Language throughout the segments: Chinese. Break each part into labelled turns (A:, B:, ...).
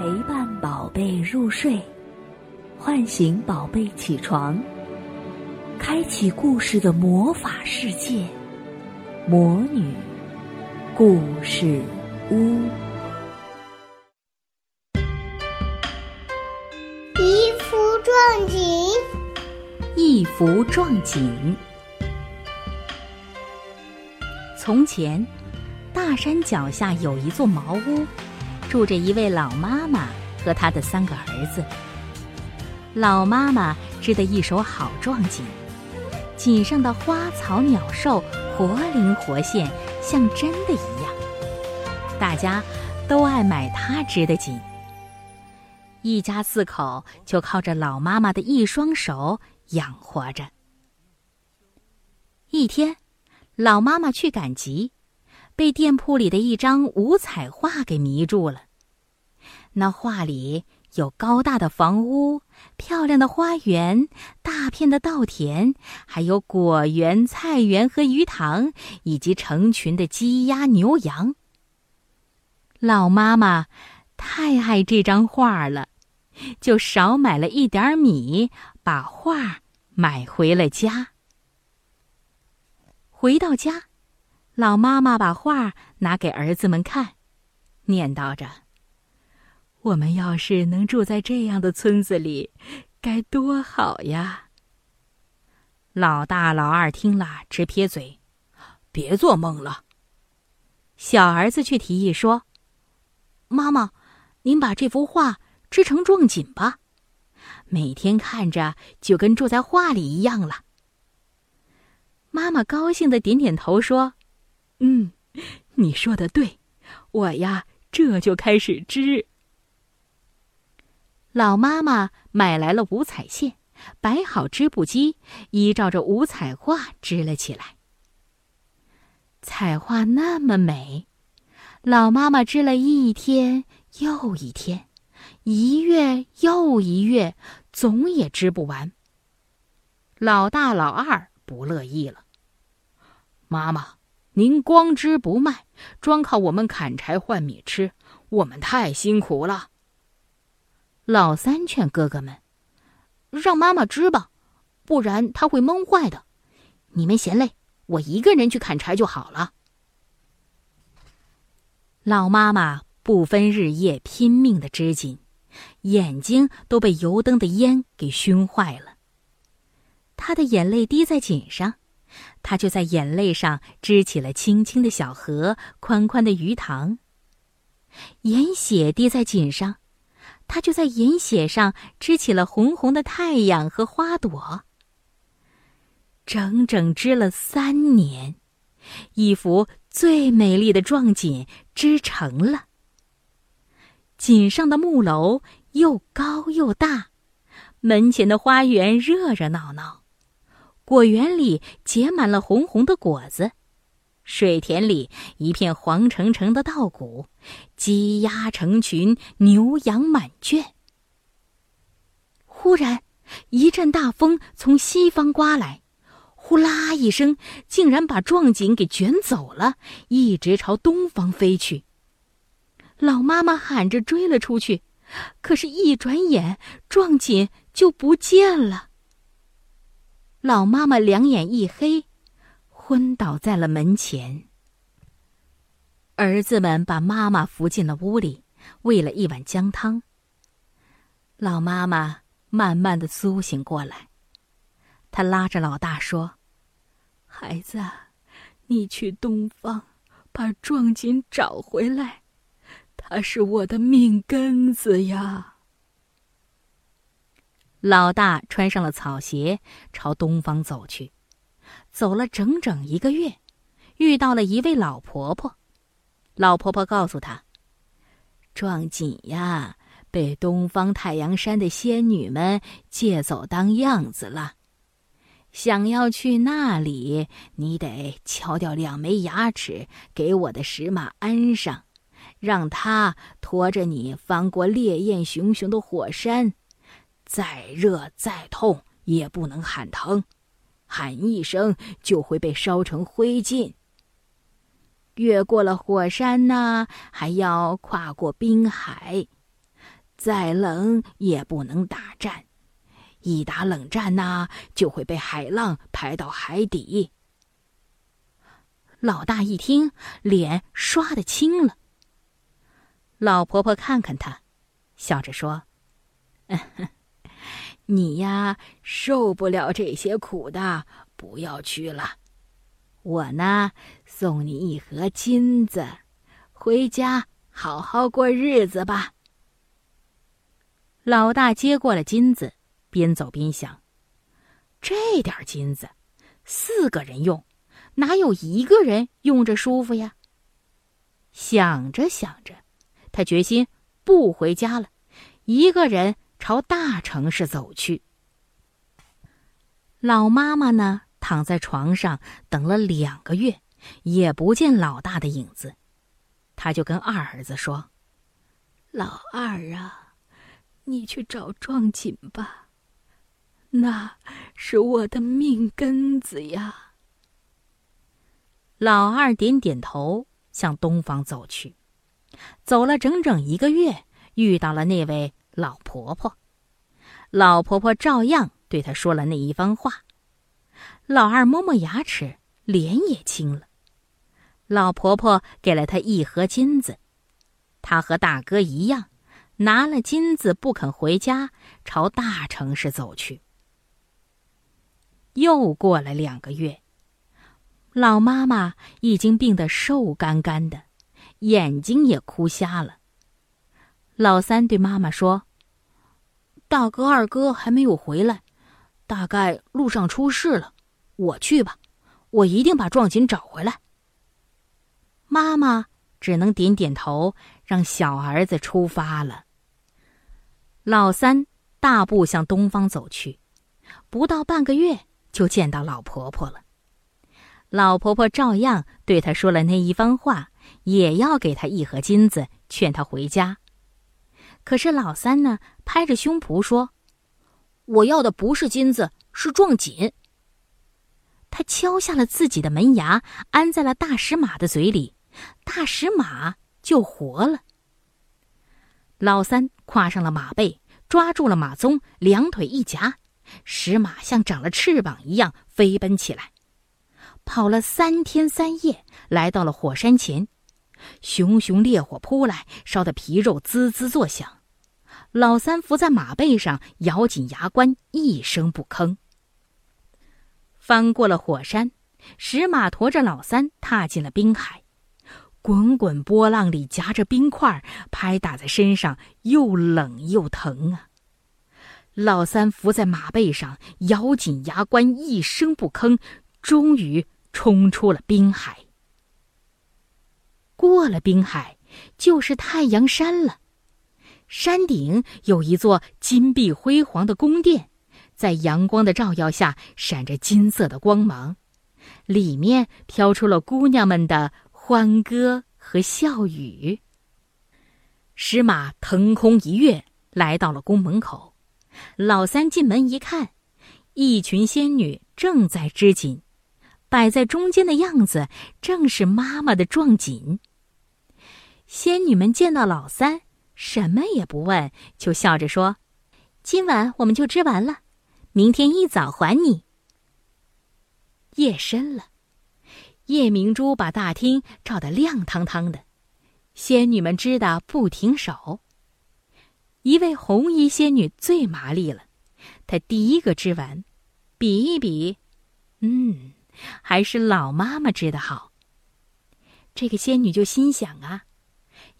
A: 陪伴宝贝入睡，唤醒宝贝起床，开启故事的魔法世界——魔女故事屋。
B: 一幅壮景，
C: 一幅壮景。从前，大山脚下有一座茅屋。住着一位老妈妈和她的三个儿子。老妈妈织的一手好壮锦，锦上的花草鸟兽活灵活现，像真的一样。大家都爱买她织的锦。一家四口就靠着老妈妈的一双手养活着。一天，老妈妈去赶集。被店铺里的一张五彩画给迷住了。那画里有高大的房屋、漂亮的花园、大片的稻田，还有果园、菜园和鱼塘，以及成群的鸡鸭牛羊。老妈妈太爱这张画了，就少买了一点米，把画买回了家。回到家。老妈妈把画拿给儿子们看，念叨着：“我们要是能住在这样的村子里，该多好呀！”老大、老二听了直撇嘴：“别做梦了。”小儿子却提议说：“妈妈，您把这幅画织成壮锦吧，每天看着就跟住在画里一样了。”妈妈高兴的点点头说。嗯，你说的对，我呀这就开始织。老妈妈买来了五彩线，摆好织布机，依照着五彩画织了起来。彩画那么美，老妈妈织了一天又一天，一月又一月，总也织不完。老大、老二不乐意了，妈妈。您光织不卖，专靠我们砍柴换米吃，我们太辛苦了。老三劝哥哥们：“让妈妈织吧，不然她会闷坏的。你们嫌累，我一个人去砍柴就好了。”老妈妈不分日夜拼命的织锦，眼睛都被油灯的烟给熏坏了。她的眼泪滴在锦上。他就在眼泪上织起了清清的小河、宽宽的鱼塘。盐血滴在锦上，他就在银血上织起了红红的太阳和花朵。整整织了三年，一幅最美丽的壮锦织成了。锦上的木楼又高又大，门前的花园热热闹闹。果园里结满了红红的果子，水田里一片黄澄澄的稻谷，鸡鸭成群，牛羊满圈。忽然，一阵大风从西方刮来，呼啦一声，竟然把壮锦给卷走了，一直朝东方飞去。老妈妈喊着追了出去，可是，一转眼，壮锦就不见了。老妈妈两眼一黑，昏倒在了门前。儿子们把妈妈扶进了屋里，喂了一碗姜汤。老妈妈慢慢的苏醒过来，她拉着老大说：“孩子，你去东方，把壮锦找回来，他是我的命根子呀。”老大穿上了草鞋，朝东方走去。走了整整一个月，遇到了一位老婆婆。老婆婆告诉他：“壮锦呀，被东方太阳山的仙女们借走当样子了。想要去那里，你得敲掉两枚牙齿，给我的石马安上，让它驮着你翻过烈焰熊熊的火山。”再热再痛也不能喊疼，喊一声就会被烧成灰烬。越过了火山呢，还要跨过冰海，再冷也不能打战，一打冷战呐，就会被海浪拍到海底。”老大一听，脸刷的青了。老婆婆看看他，笑着说：“嗯 哼你呀，受不了这些苦的，不要去了。我呢，送你一盒金子，回家好好过日子吧。”老大接过了金子，边走边想：“这点金子，四个人用。”哪有一个人用着舒服呀？想着想着，他决心不回家了，一个人朝大城市走去。老妈妈呢，躺在床上等了两个月，也不见老大的影子，他就跟二儿子说：“老二啊，你去找壮锦吧，那是我的命根子呀。”老二点点头，向东方走去。走了整整一个月，遇到了那位老婆婆。老婆婆照样对他说了那一番话。老二摸摸牙齿，脸也青了。老婆婆给了他一盒金子，他和大哥一样，拿了金子不肯回家，朝大城市走去。又过了两个月。老妈妈已经病得瘦干干的，眼睛也哭瞎了。老三对妈妈说：“大哥、二哥还没有回来，大概路上出事了。我去吧，我一定把壮锦找回来。”妈妈只能点点头，让小儿子出发了。老三大步向东方走去，不到半个月就见到老婆婆了。老婆婆照样对他说了那一番话，也要给他一盒金子，劝他回家。可是老三呢，拍着胸脯说：“我要的不是金子，是壮锦。”他敲下了自己的门牙，安在了大石马的嘴里，大石马就活了。老三跨上了马背，抓住了马鬃，两腿一夹，石马像长了翅膀一样飞奔起来。跑了三天三夜，来到了火山前，熊熊烈火扑来，烧得皮肉滋滋作响。老三伏在马背上，咬紧牙关，一声不吭。翻过了火山，石马驮着老三踏进了冰海，滚滚波浪里夹着冰块，拍打在身上，又冷又疼啊！老三伏在马背上，咬紧牙关，一声不吭，终于。冲出了冰海，过了滨海，就是太阳山了。山顶有一座金碧辉煌的宫殿，在阳光的照耀下闪着金色的光芒，里面飘出了姑娘们的欢歌和笑语。石马腾空一跃，来到了宫门口。老三进门一看，一群仙女正在织锦。摆在中间的样子，正是妈妈的壮锦。仙女们见到老三，什么也不问，就笑着说：“今晚我们就织完了，明天一早还你。”夜深了，夜明珠把大厅照得亮堂堂的，仙女们织的不停手。一位红衣仙女最麻利了，她第一个织完，比一比，嗯。还是老妈妈织的好。这个仙女就心想啊，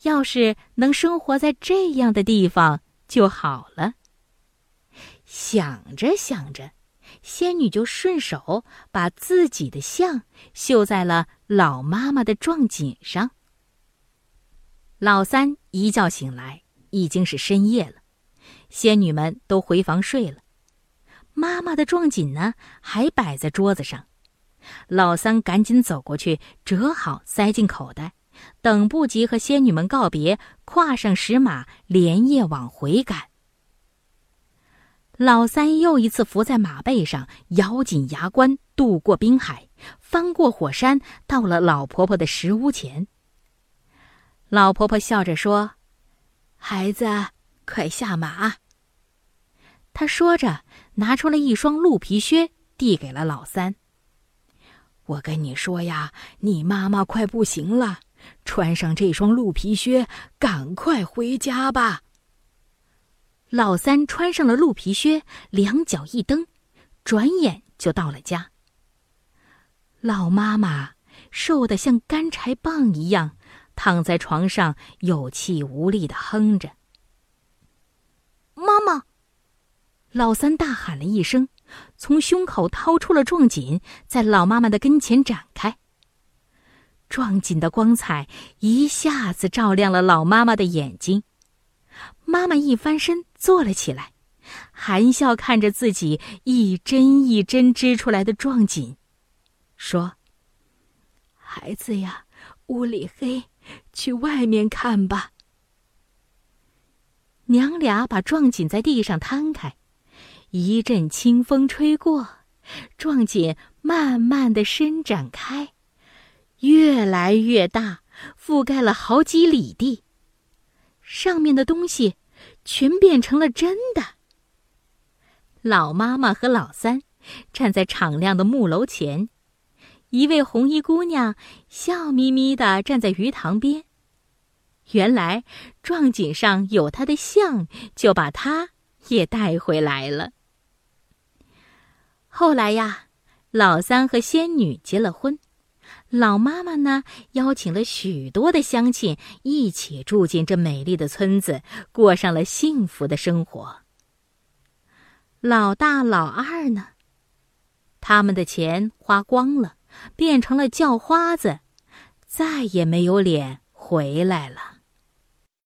C: 要是能生活在这样的地方就好了。想着想着，仙女就顺手把自己的像绣在了老妈妈的壮锦上。老三一觉醒来，已经是深夜了，仙女们都回房睡了，妈妈的壮锦呢，还摆在桌子上。老三赶紧走过去，折好塞进口袋，等不及和仙女们告别，跨上石马，连夜往回赶。老三又一次伏在马背上，咬紧牙关，渡过冰海，翻过火山，到了老婆婆的石屋前。老婆婆笑着说：“孩子，快下马！”她说着，拿出了一双鹿皮靴，递给了老三。我跟你说呀，你妈妈快不行了，穿上这双鹿皮靴，赶快回家吧。老三穿上了鹿皮靴，两脚一蹬，转眼就到了家。老妈妈瘦得像干柴棒一样，躺在床上有气无力的哼着。
B: 妈妈！
C: 老三大喊了一声，从胸口掏出了壮锦，在老妈妈的跟前展开。壮锦的光彩一下子照亮了老妈妈的眼睛。妈妈一翻身坐了起来，含笑看着自己一针一针织出来的壮锦，说：“孩子呀，屋里黑，去外面看吧。”娘俩把壮锦在地上摊开。一阵清风吹过，壮锦慢慢的伸展开，越来越大，覆盖了好几里地。上面的东西全变成了真的。老妈妈和老三站在敞亮的木楼前，一位红衣姑娘笑眯眯的站在鱼塘边。原来撞锦上有她的像，就把她也带回来了。后来呀，老三和仙女结了婚，老妈妈呢邀请了许多的乡亲一起住进这美丽的村子，过上了幸福的生活。老大、老二呢，他们的钱花光了，变成了叫花子，再也没有脸回来了。